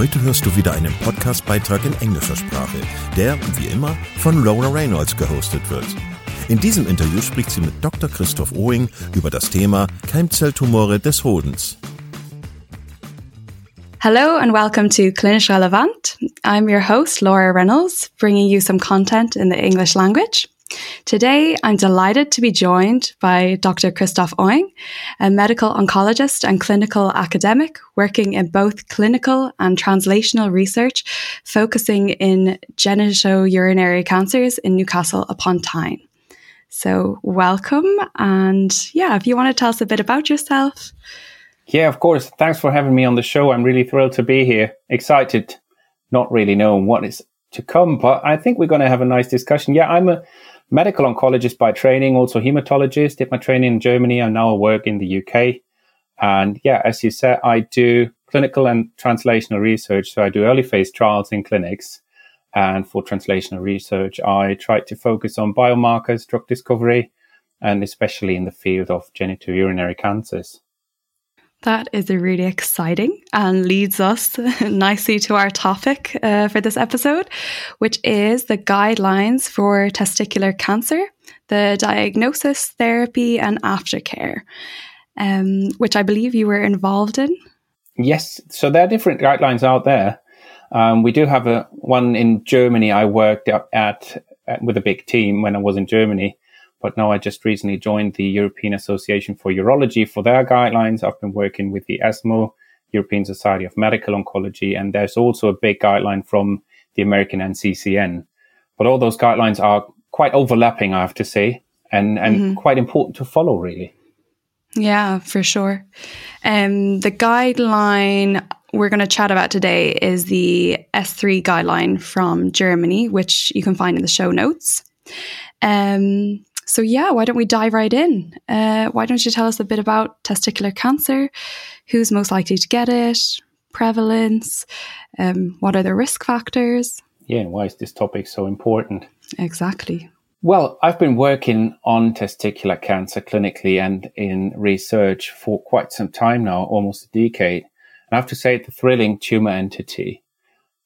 Heute hörst du wieder einen Podcastbeitrag in englischer Sprache, der, wie immer, von Laura Reynolds gehostet wird. In diesem Interview spricht sie mit Dr. Christoph Ohing über das Thema Keimzelltumore des Hodens. Hello and welcome to Clinisch Relevant. I'm your host, Laura Reynolds, bringing you some content in the English language. Today, I'm delighted to be joined by Dr. Christoph Oing, a medical oncologist and clinical academic working in both clinical and translational research, focusing in genitourinary cancers in Newcastle upon Tyne. So, welcome. And yeah, if you want to tell us a bit about yourself. Yeah, of course. Thanks for having me on the show. I'm really thrilled to be here. Excited, not really knowing what is to come, but I think we're going to have a nice discussion. Yeah, I'm a medical oncologist by training, also hematologist. Did my training in Germany. I now I work in the UK. And yeah, as you said, I do clinical and translational research. So I do early phase trials in clinics. And for translational research, I try to focus on biomarkers, drug discovery, and especially in the field of genitourinary cancers. That is really exciting and leads us nicely to our topic uh, for this episode, which is the guidelines for testicular cancer, the diagnosis, therapy, and aftercare, um, which I believe you were involved in. Yes, so there are different guidelines out there. Um, we do have a one in Germany. I worked at, at with a big team when I was in Germany but now I just recently joined the European Association for Urology for their guidelines. I've been working with the ESMO, European Society of Medical Oncology, and there's also a big guideline from the American NCCN. But all those guidelines are quite overlapping, I have to say, and, and mm-hmm. quite important to follow, really. Yeah, for sure. Um, the guideline we're going to chat about today is the S3 guideline from Germany, which you can find in the show notes. Um, so, yeah, why don't we dive right in? Uh, why don't you tell us a bit about testicular cancer? Who's most likely to get it? Prevalence? Um, what are the risk factors? Yeah, and why is this topic so important? Exactly. Well, I've been working on testicular cancer clinically and in research for quite some time now, almost a decade. And I have to say, it's a thrilling tumor entity.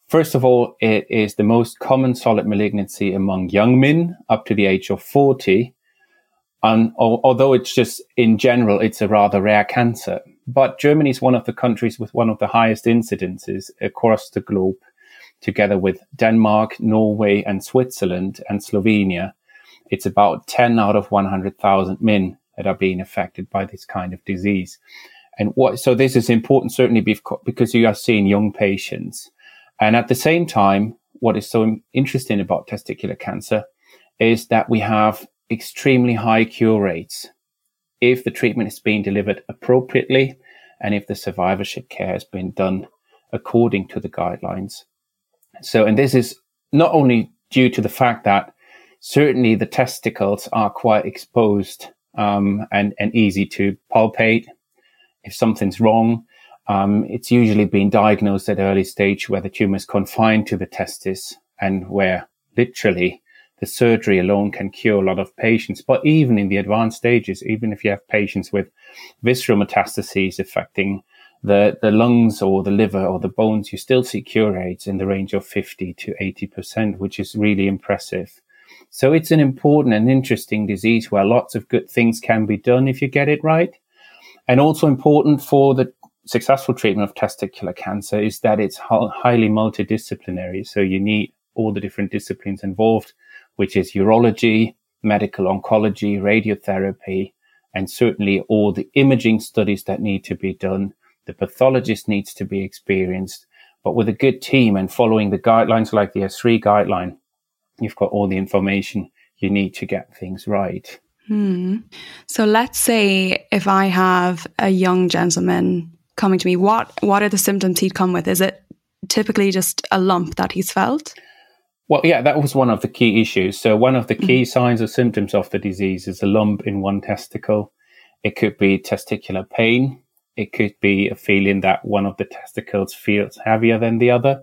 First of all, it is the most common solid malignancy among young men up to the age of 40. Um, and although it's just in general, it's a rather rare cancer. But Germany is one of the countries with one of the highest incidences across the globe, together with Denmark, Norway, and Switzerland and Slovenia. It's about 10 out of 100,000 men that are being affected by this kind of disease. And what, so this is important certainly because you are seeing young patients. And at the same time, what is so interesting about testicular cancer is that we have extremely high cure rates if the treatment is being delivered appropriately and if the survivorship care has been done according to the guidelines. So, and this is not only due to the fact that certainly the testicles are quite exposed um, and, and easy to palpate. If something's wrong, um, it's usually been diagnosed at early stage where the tumor is confined to the testis and where literally the surgery alone can cure a lot of patients. But even in the advanced stages, even if you have patients with visceral metastases affecting the, the lungs or the liver or the bones, you still see cure rates in the range of 50 to 80%, which is really impressive. So it's an important and interesting disease where lots of good things can be done if you get it right. And also important for the successful treatment of testicular cancer is that it's highly multidisciplinary. So you need all the different disciplines involved, which is urology, medical oncology, radiotherapy, and certainly all the imaging studies that need to be done. The pathologist needs to be experienced, but with a good team and following the guidelines like the S3 guideline, you've got all the information you need to get things right. Hmm. So let's say if I have a young gentleman coming to me, what what are the symptoms he'd come with? Is it typically just a lump that he's felt? Well, yeah, that was one of the key issues. So one of the key mm. signs or symptoms of the disease is a lump in one testicle. It could be testicular pain. It could be a feeling that one of the testicles feels heavier than the other.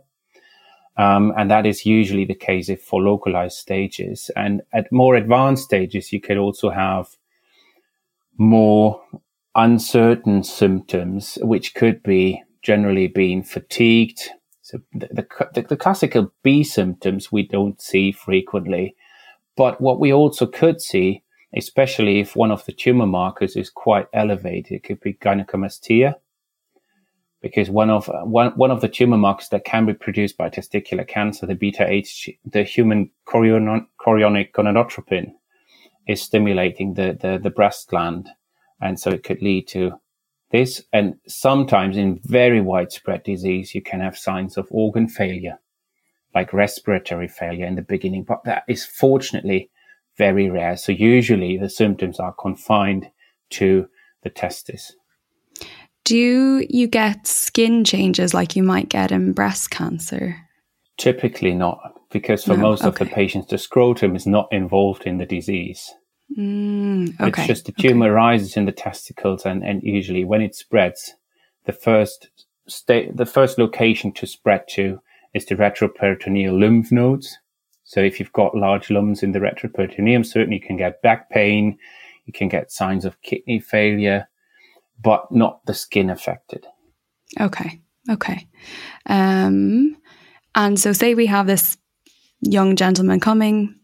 Um, and that is usually the case if for localized stages. And at more advanced stages, you could also have more uncertain symptoms, which could be generally being fatigued. So the, the, the, classical B symptoms we don't see frequently. But what we also could see, especially if one of the tumor markers is quite elevated, it could be gynecomastia, because one of one, one of the tumor markers that can be produced by testicular cancer, the beta H, the human chorionic gonadotropin, is stimulating the, the, the breast gland. And so it could lead to this. And sometimes in very widespread disease, you can have signs of organ failure, like respiratory failure in the beginning. But that is fortunately very rare. So usually the symptoms are confined to the testis. Do you get skin changes like you might get in breast cancer? Typically not, because for no, most okay. of the patients, the scrotum is not involved in the disease. Mm, okay. It's just the tumor okay. rises in the testicles, and, and usually when it spreads, the first state, the first location to spread to is the retroperitoneal lymph nodes. So if you've got large lumps in the retroperitoneum, certainly you can get back pain, you can get signs of kidney failure, but not the skin affected. Okay. Okay. Um, and so say we have this young gentleman coming,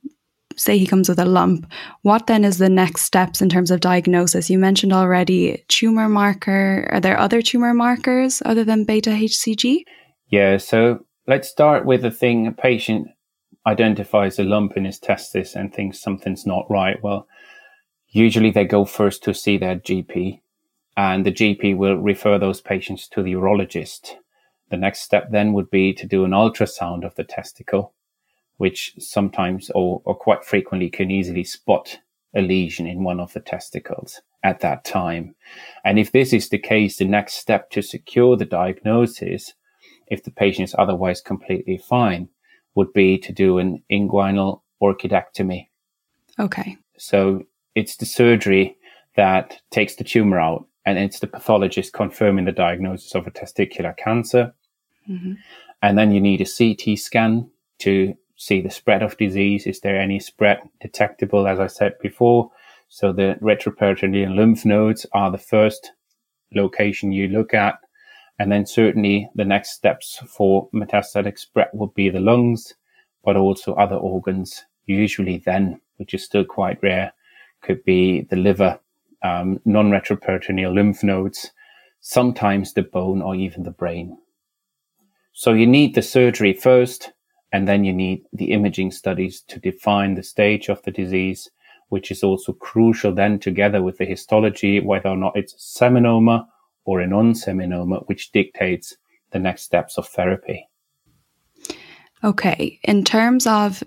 say he comes with a lump, what then is the next steps in terms of diagnosis? You mentioned already tumor marker. Are there other tumor markers other than beta HCG? Yeah, so let's start with the thing a patient identifies a lump in his testis and thinks something's not right. Well, usually they go first to see their GP and the GP will refer those patients to the urologist. The next step then would be to do an ultrasound of the testicle, which sometimes or, or quite frequently can easily spot a lesion in one of the testicles at that time. And if this is the case, the next step to secure the diagnosis, if the patient is otherwise completely fine, would be to do an inguinal orchidectomy. Okay. So it's the surgery that takes the tumor out and it's the pathologist confirming the diagnosis of a testicular cancer. Mm-hmm. And then you need a CT scan to see the spread of disease. Is there any spread detectable, as I said before? So the retroperitoneal lymph nodes are the first location you look at. And then certainly the next steps for metastatic spread would be the lungs, but also other organs. Usually then, which is still quite rare, could be the liver um, non-retroperitoneal lymph nodes, sometimes the bone or even the brain. So you need the surgery first, and then you need the imaging studies to define the stage of the disease, which is also crucial then together with the histology, whether or not it's a seminoma or a non-seminoma, which dictates the next steps of therapy. Okay. In terms of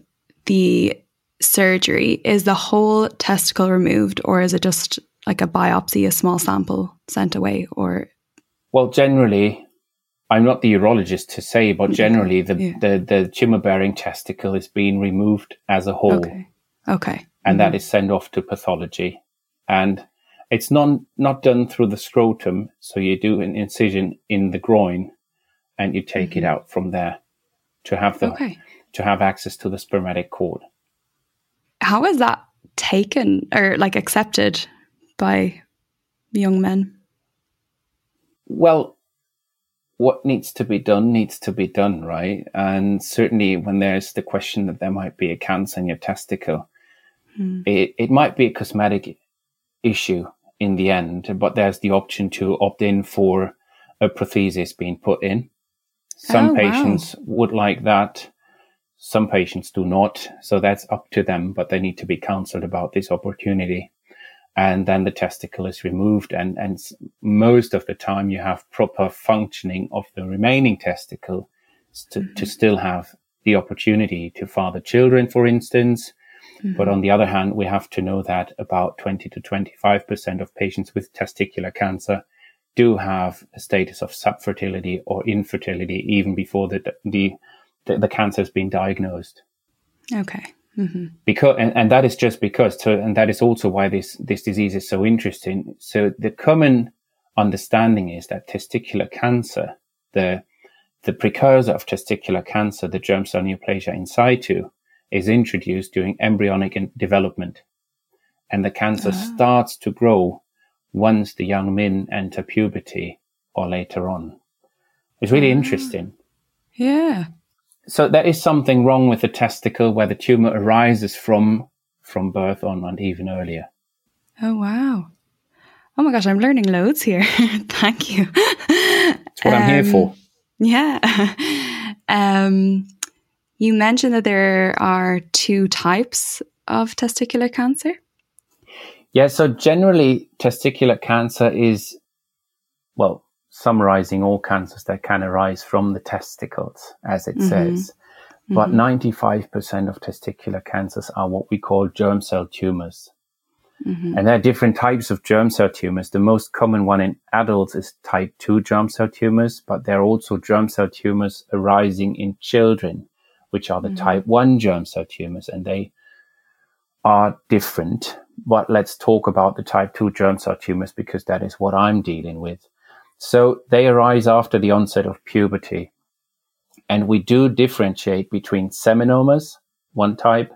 the surgery, is the whole testicle removed or is it just like a biopsy, a small sample sent away, or? Well, generally, I'm not the urologist to say, but generally, the yeah. the, the tumor bearing testicle is being removed as a whole. Okay. Okay. And mm-hmm. that is sent off to pathology, and it's not not done through the scrotum. So you do an incision in the groin, and you take mm-hmm. it out from there to have the okay. to have access to the spermatic cord. How is that taken or like accepted by young men? Well, what needs to be done needs to be done, right? And certainly when there's the question that there might be a cancer in your testicle, hmm. it, it might be a cosmetic issue in the end, but there's the option to opt in for a prosthesis being put in. Some oh, patients wow. would like that. Some patients do not. So that's up to them, but they need to be counseled about this opportunity and then the testicle is removed and, and most of the time you have proper functioning of the remaining testicle to, mm-hmm. to still have the opportunity to father children, for instance. Mm-hmm. But on the other hand, we have to know that about 20 to 25% of patients with testicular cancer do have a status of subfertility or infertility even before the, the, the, the cancer has been diagnosed. Okay. Mm-hmm. Because and, and that is just because to, and that is also why this this disease is so interesting. So the common understanding is that testicular cancer, the the precursor of testicular cancer, the germ cell neoplasia in situ, is introduced during embryonic development. And the cancer ah. starts to grow once the young men enter puberty or later on. It's really ah. interesting. Yeah. So there is something wrong with the testicle where the tumor arises from from birth on and even earlier. Oh wow. Oh my gosh, I'm learning loads here. Thank you. That's what um, I'm here for. Um, yeah. um, you mentioned that there are two types of testicular cancer. Yeah, so generally, testicular cancer is, well, summarizing all cancers that can arise from the testicles, as it mm-hmm. says. But mm-hmm. 95% of testicular cancers are what we call germ cell tumors. Mm-hmm. And there are different types of germ cell tumors. The most common one in adults is type 2 germ cell tumors, but there are also germ cell tumors arising in children which are the mm-hmm. type 1 germ cell tumors, and they are different. But let's talk about the type 2 germ cell tumors because that is what I'm dealing with. So they arise after the onset of puberty. And we do differentiate between seminomas, one type,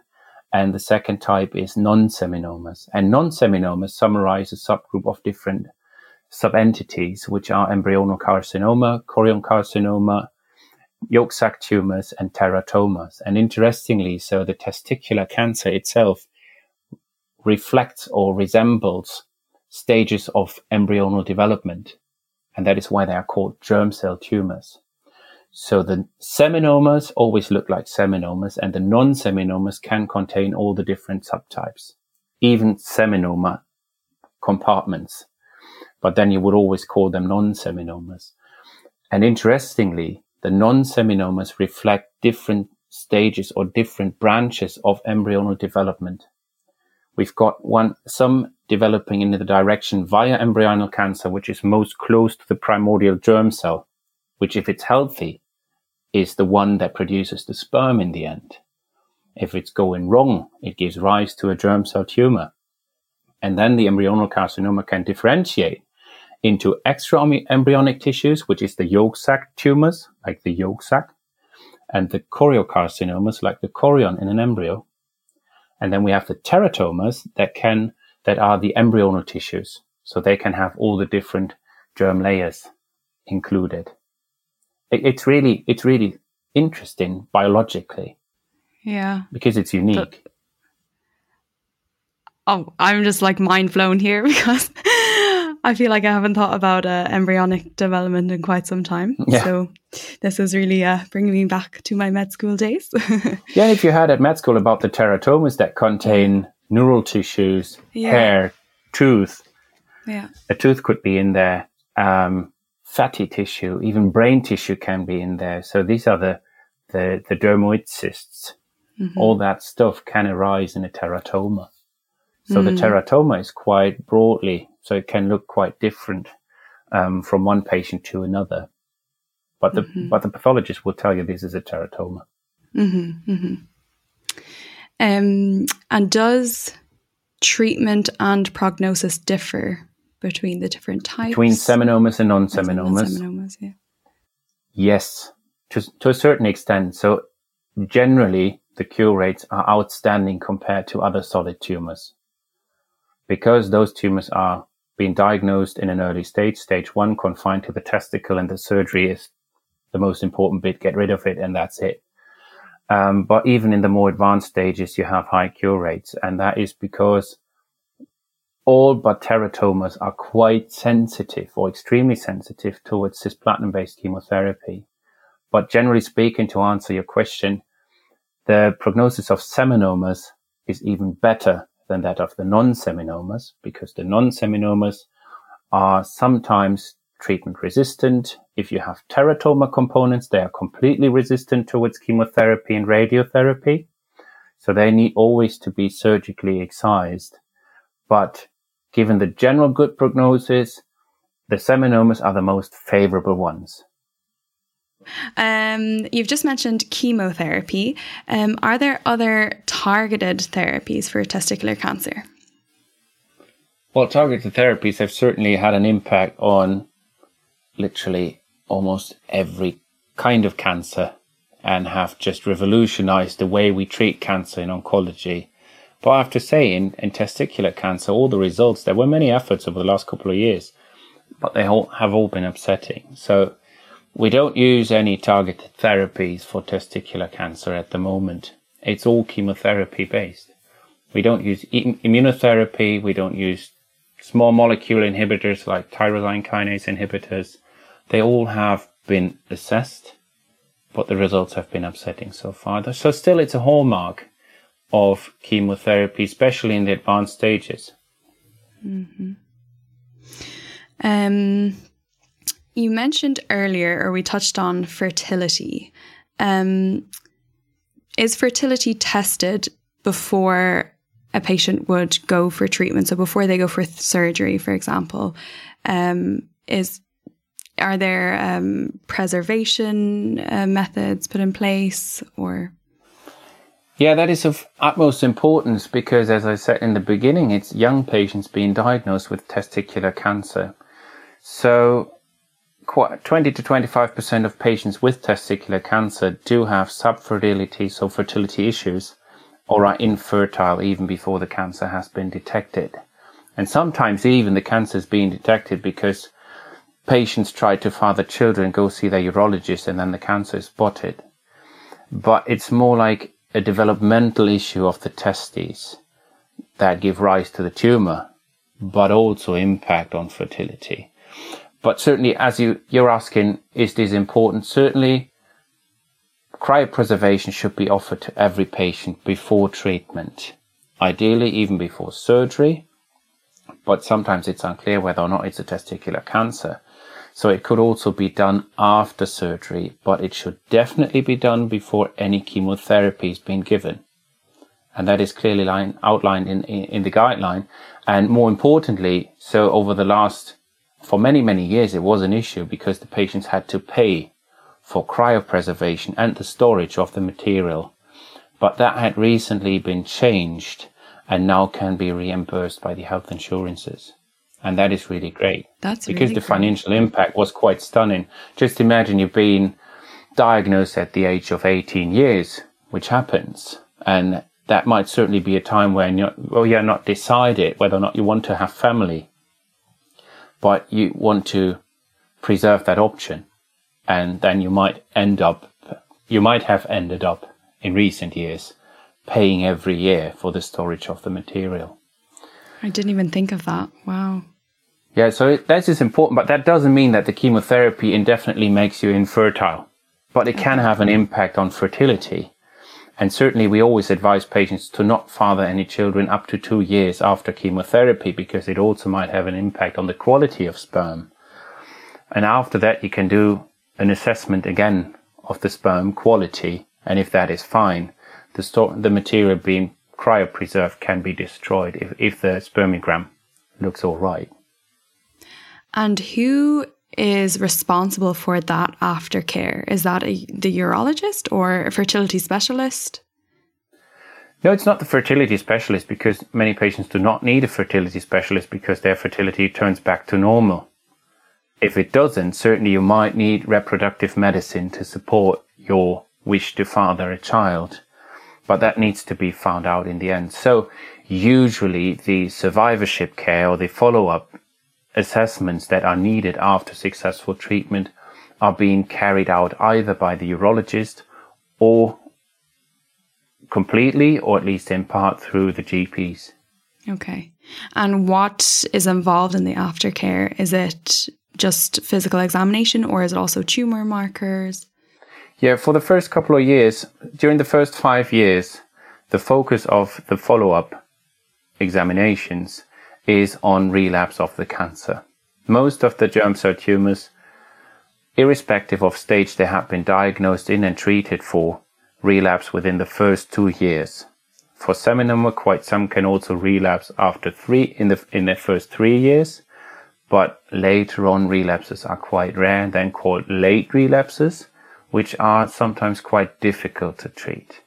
and the second type is non-seminomas. And non-seminomas summarize a subgroup of different subentities, which are embryonal carcinoma, chorion carcinoma, yolk sac tumors and teratomas. And interestingly, so the testicular cancer itself reflects or resembles stages of embryonal development. And that is why they are called germ cell tumors. So the seminomas always look like seminomas and the non-seminomas can contain all the different subtypes, even seminoma compartments. But then you would always call them non-seminomas. And interestingly, the non-seminomas reflect different stages or different branches of embryonal development. We've got one, some developing in the direction via embryonal cancer, which is most close to the primordial germ cell, which if it's healthy is the one that produces the sperm in the end. If it's going wrong, it gives rise to a germ cell tumor. And then the embryonal carcinoma can differentiate into extra embryonic tissues, which is the yolk sac tumors, like the yolk sac, and the choriocarcinomas, like the chorion in an embryo. And then we have the teratomas that can, that are the embryonal tissues. So they can have all the different germ layers included. It, it's really, it's really interesting biologically. Yeah. Because it's unique. But, oh, I'm just like mind blown here because I feel like I haven't thought about uh, embryonic development in quite some time. Yeah. So this is really uh, bringing me back to my med school days. yeah, if you heard at med school about the teratomas that contain neural tissues, yeah. hair, tooth. Yeah. A tooth could be in there. Um, fatty tissue, even brain tissue can be in there. So these are the the, the dermoid cysts. Mm-hmm. All that stuff can arise in a teratoma. So mm. the teratoma is quite broadly so it can look quite different um, from one patient to another. But the mm-hmm. but the pathologist will tell you this is a teratoma. Mm-hmm, mm-hmm. Um, and does treatment and prognosis differ between the different types? Between seminomas and non-seminomas. seminomas yeah. Yes, to, to a certain extent. So generally, the cure rates are outstanding compared to other solid tumors because those tumors are being diagnosed in an early stage, stage one, confined to the testicle, and the surgery is the most important bit. Get rid of it, and that's it. Um, but even in the more advanced stages, you have high cure rates, and that is because all but teratomas are quite sensitive or extremely sensitive towards cisplatin-based chemotherapy. But generally speaking, to answer your question, the prognosis of seminomas is even better than that of the non-seminomas because the non-seminomas are sometimes treatment resistant. If you have teratoma components, they are completely resistant towards chemotherapy and radiotherapy. So they need always to be surgically excised. But given the general good prognosis, the seminomas are the most favorable ones. Um, you've just mentioned chemotherapy. Um, are there other targeted therapies for testicular cancer? Well, targeted therapies have certainly had an impact on literally almost every kind of cancer and have just revolutionized the way we treat cancer in oncology. But I have to say, in, in testicular cancer, all the results, there were many efforts over the last couple of years, but they all, have all been upsetting. So we don't use any targeted therapies for testicular cancer at the moment. It's all chemotherapy based. We don't use immunotherapy. We don't use small molecule inhibitors like tyrosine kinase inhibitors. They all have been assessed, but the results have been upsetting so far. So still it's a hallmark of chemotherapy, especially in the advanced stages. Mm-hmm. Um, you mentioned earlier, or we touched on fertility. Um, is fertility tested before a patient would go for treatment? So before they go for surgery, for example, um, is are there um, preservation uh, methods put in place or? Yeah, that is of utmost importance because, as I said in the beginning, it's young patients being diagnosed with testicular cancer. So, 20 to 25% of patients with testicular cancer do have subfertility, so fertility issues, or are infertile even before the cancer has been detected. And sometimes even the cancer is being detected because patients try to father children, go see their urologist, and then the cancer is spotted. But it's more like a developmental issue of the testes that give rise to the tumor, but also impact on fertility. But certainly, as you, you're asking, is this important? Certainly, cryopreservation should be offered to every patient before treatment, ideally even before surgery, but sometimes it's unclear whether or not it's a testicular cancer. So it could also be done after surgery, but it should definitely be done before any chemotherapy has been given. And that is clearly line, outlined in, in, in the guideline. And more importantly, so over the last, for many, many years, it was an issue because the patients had to pay for cryopreservation and the storage of the material. But that had recently been changed and now can be reimbursed by the health insurances and that is really great. That's because really the financial impact was quite stunning. Just imagine you've been diagnosed at the age of 18 years, which happens, and that might certainly be a time when you're well, you're not decided whether or not you want to have family, but you want to preserve that option, and then you might end up, you might have ended up in recent years paying every year for the storage of the material. I didn't even think of that. Wow. Yeah, so that is important, but that doesn't mean that the chemotherapy indefinitely makes you infertile. But it can have an impact on fertility. And certainly we always advise patients to not father any children up to two years after chemotherapy because it also might have an impact on the quality of sperm. And after that, you can do an assessment again of the sperm quality. And if that is fine, the, the material being cryopreserved can be destroyed if, if the spermogram looks all right. And who is responsible for that aftercare? Is that a, the urologist or a fertility specialist? No, it's not the fertility specialist because many patients do not need a fertility specialist because their fertility turns back to normal. If it doesn't, certainly you might need reproductive medicine to support your wish to father a child, but that needs to be found out in the end. So usually the survivorship care or the follow up assessments that are needed after successful treatment are being carried out either by the urologist or completely or at least in part through the GPs. Okay. And what is involved in the aftercare? Is it just physical examination or is it also tumor markers? Yeah, for the first couple of years, during the first five years, the focus of the follow up examinations is on relapse of the cancer. Most of the germ cell tumors, irrespective of stage they have been diagnosed in and treated for, relapse within the first two years. For seminoma, quite some can also relapse after three in the in the first three years, but later on relapses are quite rare, then called late relapses. which are sometimes quite difficult to treat.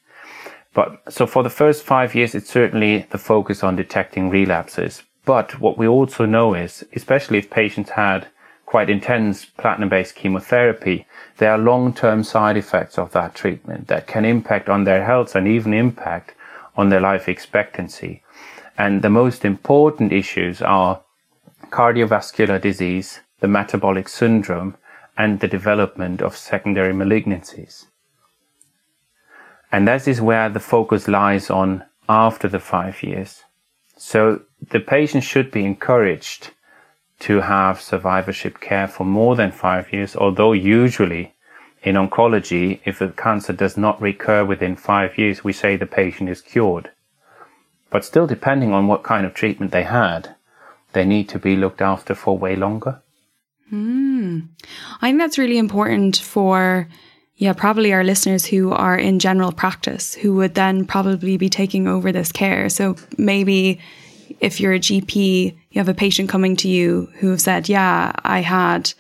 But so for the first five years, it's certainly the focus on detecting relapses. But what we also know is, especially if patients had quite intense platinum-based chemotherapy, there are long-term side effects of that treatment that can impact on their health and even impact on their life expectancy. And the most important issues are cardiovascular disease, the metabolic syndrome, and the development of secondary malignancies. And that is where the focus lies on after the five years. So the patient should be encouraged to have survivorship care for more than five years, although usually in oncology, if the cancer does not recur within five years, we say the patient is cured. But still, depending on what kind of treatment they had, they need to be looked after for way longer. Mm. I think that's really important for, yeah, probably our listeners who are in general practice, who would then probably be taking over this care. So maybe if you're a GP, you have a patient coming to you who have said, yeah, I had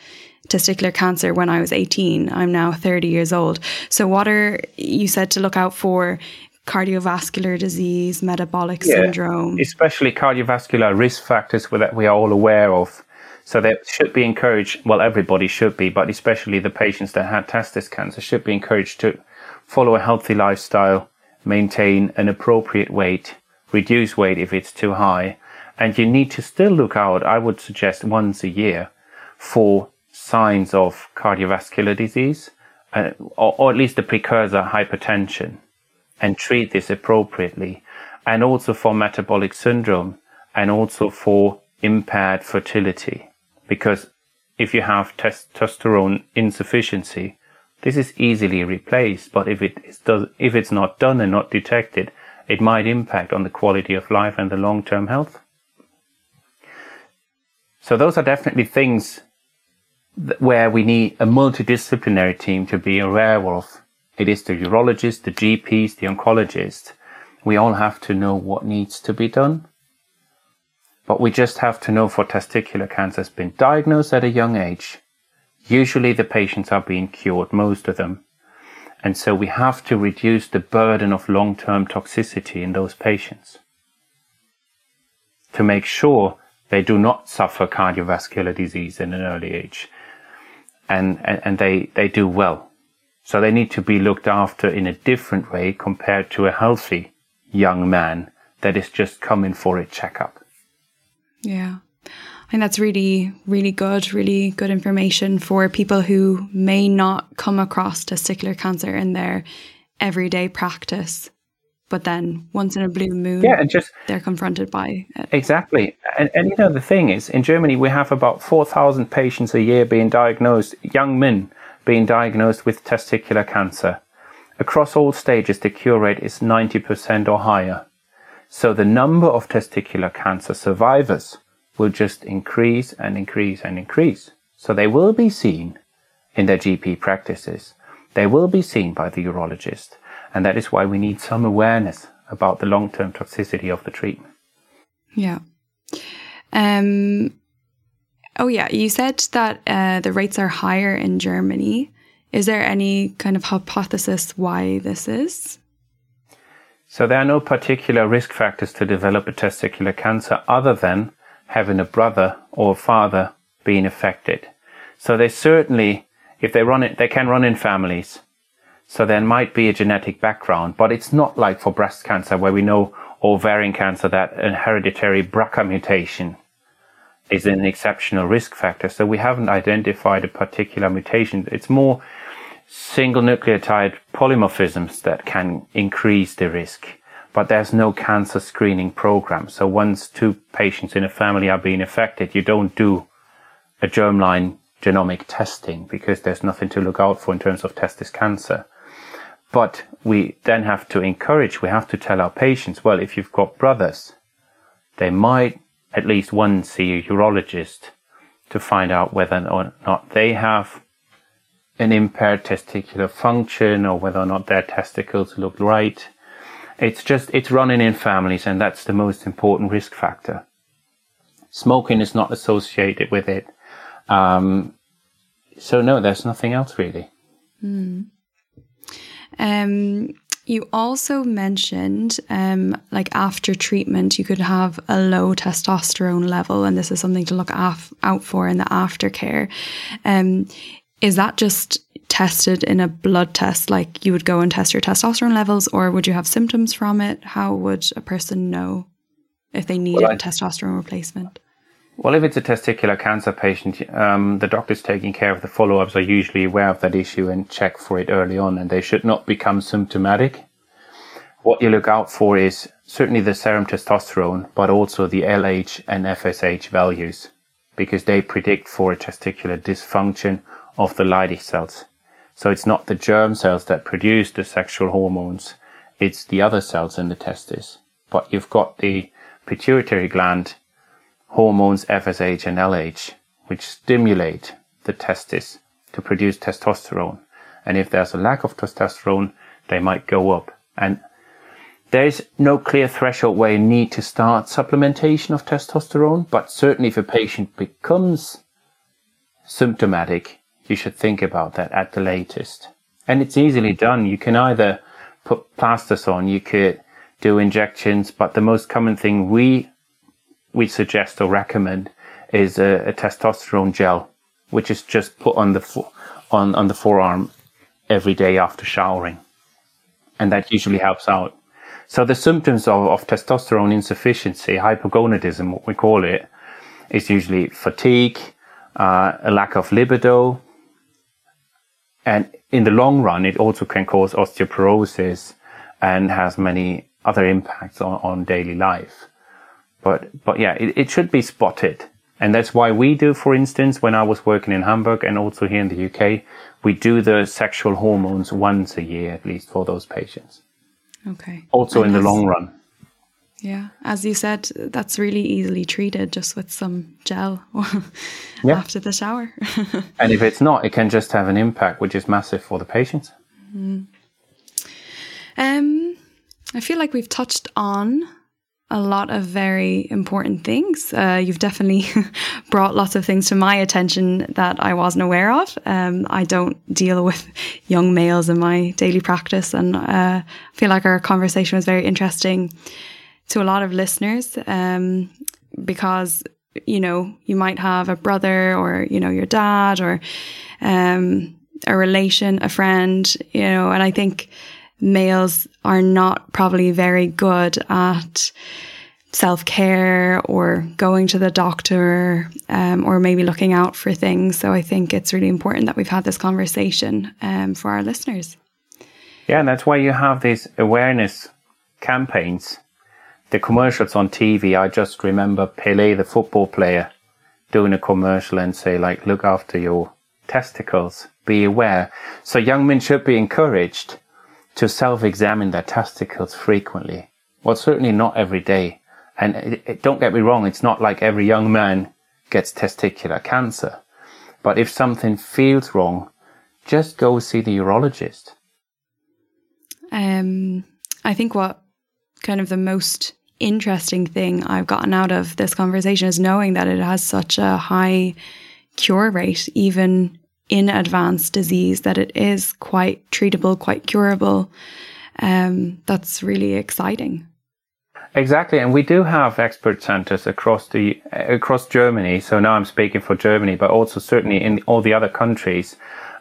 testicular cancer when I was 18. I'm now 30 years old. So what are you said to look out for cardiovascular disease, metabolic yeah, syndrome? Especially cardiovascular risk factors that we are all aware of. So they should be encouraged, well, everybody should be, but especially the patients that had testis cancer should be encouraged to follow a healthy lifestyle, maintain an appropriate weight, reduce weight if it's too high. And you need to still look out, I would suggest once a year, for signs of cardiovascular disease, uh, or, or at least the precursor hypertension, and treat this appropriately. And also for metabolic syndrome, and also for impaired fertility. Because if you have testosterone insufficiency, this is easily replaced. But if it is does, if it's not done and not detected, it might impact on the quality of life and the long-term health. So those are definitely things where we need a multidisciplinary team to be aware of. It is the urologist, the GPs, the oncologist. We all have to know what needs to be done. But we just have to know for testicular cancer has been diagnosed at a young age. Usually the patients are being cured, most of them. And so we have to reduce the burden of long-term toxicity in those patients to make sure they do not suffer cardiovascular disease in an early age and, and, and they, they do well. So they need to be looked after in a different way compared to a healthy young man that is just coming for a checkup. Yeah. I think that's really, really good, really good information for people who may not come across testicular cancer in their everyday practice. But then once in a blue moon, yeah, and just they're confronted by it. Exactly. And, and you know, the thing is, in Germany, we have about 4,000 patients a year being diagnosed, young men being diagnosed with testicular cancer. Across all stages, the cure rate is 90% or higher. So the number of testicular cancer survivors will just increase and increase and increase. So they will be seen in their GP practices. They will be seen by the urologist. And that is why we need some awareness about the long-term toxicity of the treatment. Yeah. Um, oh, yeah. You said that uh, the rates are higher in Germany. Is there any kind of hypothesis why this is? So there are no particular risk factors to develop a testicular cancer other than having a brother or a father being affected. So they certainly, if they run it, they can run in families. So there might be a genetic background, but it's not like for breast cancer where we know ovarian cancer that a hereditary BRCA mutation is an exceptional risk factor. So we haven't identified a particular mutation. It's more single nucleotide polymorphisms that can increase the risk but there's no cancer screening program. So once two patients in a family are being affected, you don't do a germline genomic testing because there's nothing to look out for in terms of testis cancer. But we then have to encourage, we have to tell our patients, well, if you've got brothers, they might at least one see a urologist to find out whether or not they have an impaired testicular function or whether or not their testicles look right it's just, it's running in families and that's the most important risk factor. Smoking is not associated with it. Um, so no, there's nothing else really. Mm. Um, you also mentioned, um, like after treatment, you could have a low testosterone level, and this is something to look af- out for in the aftercare. Um, is that just tested in a blood test, like you would go and test your testosterone levels, or would you have symptoms from it? How would a person know if they needed well, I, testosterone replacement? Well, if it's a testicular cancer patient, um, the doctors taking care of the follow ups are usually aware of that issue and check for it early on, and they should not become symptomatic. What you look out for is certainly the serum testosterone, but also the LH and FSH values, because they predict for a testicular dysfunction of the Leydig cells. So it's not the germ cells that produce the sexual hormones, it's the other cells in the testis. But you've got the pituitary gland hormones FSH and LH, which stimulate the testis to produce testosterone. And if there's a lack of testosterone, they might go up. And there is no clear threshold where you need to start supplementation of testosterone, but certainly if a patient becomes symptomatic, you should think about that at the latest. And it's easily done. You can either put plasters on, you could do injections, but the most common thing we we suggest or recommend is a, a testosterone gel, which is just put on the fo- on on the forearm every day after showering, and that usually helps out. So the symptoms of, of testosterone insufficiency, hypogonadism, what we call it, is usually fatigue, uh, a lack of libido, and in the long run, it also can cause osteoporosis and has many other impacts on, on daily life. But, but yeah, it, it should be spotted. And that's why we do, for instance, when I was working in Hamburg and also here in the UK, we do the sexual hormones once a year at least for those patients. Okay. Also and in the long run. Yeah, as you said, that's really easily treated just with some gel yeah. after the shower. and if it's not, it can just have an impact, which is massive for the patients. Mm. Um, I feel like we've touched on a lot of very important things. Uh, you've definitely brought lots of things to my attention that I wasn't aware of. Um, I don't deal with young males in my daily practice, and uh, I feel like our conversation was very interesting to a lot of listeners um, because you know you might have a brother or you know your dad or um, a relation, a friend, you know, and I think males are not probably very good at self care or going to the doctor um, or maybe looking out for things. So I think it's really important that we've had this conversation um, for our listeners. Yeah, and that's why you have these awareness campaigns the commercials on TV, I just remember Pele, the football player, doing a commercial and say like, look after your testicles, be aware. So young men should be encouraged to self-examine their testicles frequently. Well, certainly not every day. And it, it, don't get me wrong, it's not like every young man gets testicular cancer. But if something feels wrong, just go see the urologist. Um, I think what kind of the most interesting thing I've gotten out of this conversation is knowing that it has such a high cure rate, even in advanced disease, that it is quite treatable, quite curable. Um, that's really exciting. Exactly, and we do have expert centers across the across Germany. So now I'm speaking for Germany, but also certainly in all the other countries.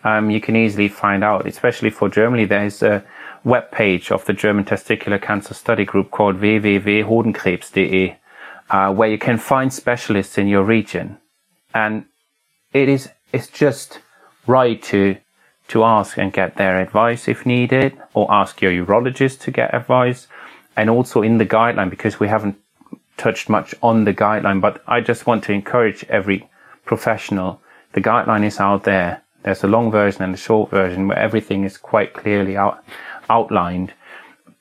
Um, you can easily find out, especially for Germany. There is a web page of the German Testicular Cancer Study Group called www.hodenkrebs.de, uh, where you can find specialists in your region. And it is, it's just right to, to ask and get their advice if needed, or ask your urologist to get advice. And also in the guideline, because we haven't touched much on the guideline, but I just want to encourage every professional. The guideline is out there. There's a long version and a short version where everything is quite clearly out, outlined.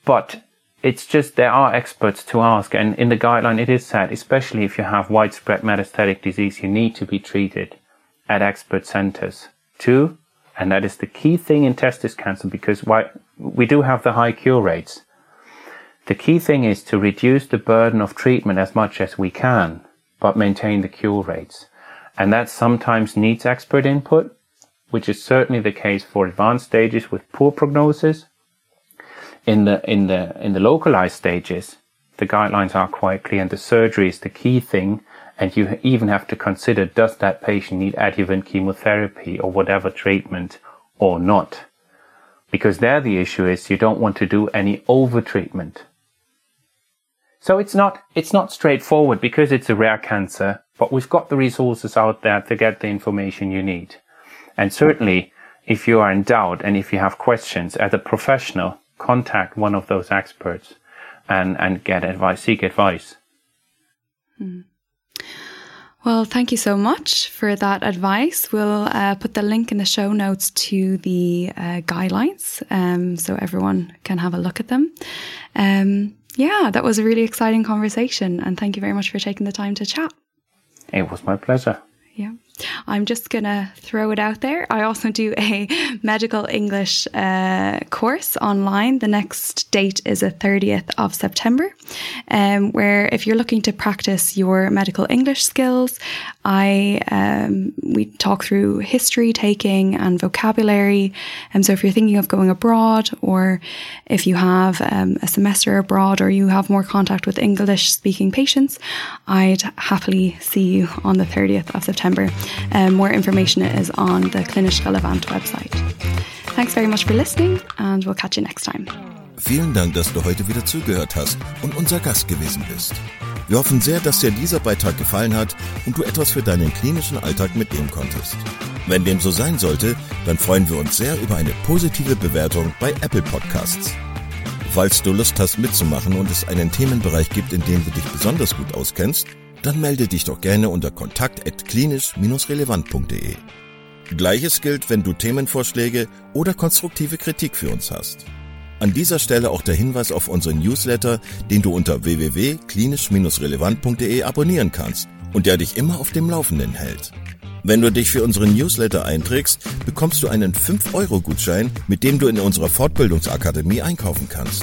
But it's just there are experts to ask, and in the guideline it is said, especially if you have widespread metastatic disease, you need to be treated at expert centers. Two, and that is the key thing in testis cancer because why we do have the high cure rates. The key thing is to reduce the burden of treatment as much as we can, but maintain the cure rates. And that sometimes needs expert input, which is certainly the case for advanced stages with poor prognosis in the in the in the localized stages, the guidelines are quite clear, and the surgery is the key thing. And you even have to consider does that patient need adjuvant chemotherapy or whatever treatment or not? Because there the issue is you don't want to do any over treatment. So it's not it's not straightforward because it's a rare cancer, but we've got the resources out there to get the information you need. And certainly if you are in doubt and if you have questions as a professional, contact one of those experts and, and get advice, seek advice. Hmm. Well, thank you so much for that advice. We'll uh, put the link in the show notes to the uh, guidelines um, so everyone can have a look at them. Um, yeah, that was a really exciting conversation. And thank you very much for taking the time to chat. It was my pleasure. Yeah. I'm just going to throw it out there. I also do a medical English uh, course online. The next date is the 30th of September, um, where if you're looking to practice your medical English skills, I um, we talk through history taking and vocabulary. And so if you're thinking of going abroad, or if you have um, a semester abroad, or you have more contact with English speaking patients, I'd happily see you on the 30th of September. Um, more information is on the Klinisch Relevant website. Thanks very much for listening and we'll catch you next time. Vielen Dank, dass du heute wieder zugehört hast und unser Gast gewesen bist. Wir hoffen sehr, dass dir dieser Beitrag gefallen hat und du etwas für deinen klinischen Alltag mitnehmen konntest. Wenn dem so sein sollte, dann freuen wir uns sehr über eine positive Bewertung bei Apple Podcasts. Falls du Lust hast mitzumachen und es einen Themenbereich gibt, in dem du dich besonders gut auskennst, dann melde dich doch gerne unter kontakt.klinisch-relevant.de. Gleiches gilt, wenn du Themenvorschläge oder konstruktive Kritik für uns hast. An dieser Stelle auch der Hinweis auf unseren Newsletter, den du unter www.klinisch-relevant.de abonnieren kannst und der dich immer auf dem Laufenden hält. Wenn du dich für unseren Newsletter einträgst, bekommst du einen 5-Euro-Gutschein, mit dem du in unserer Fortbildungsakademie einkaufen kannst.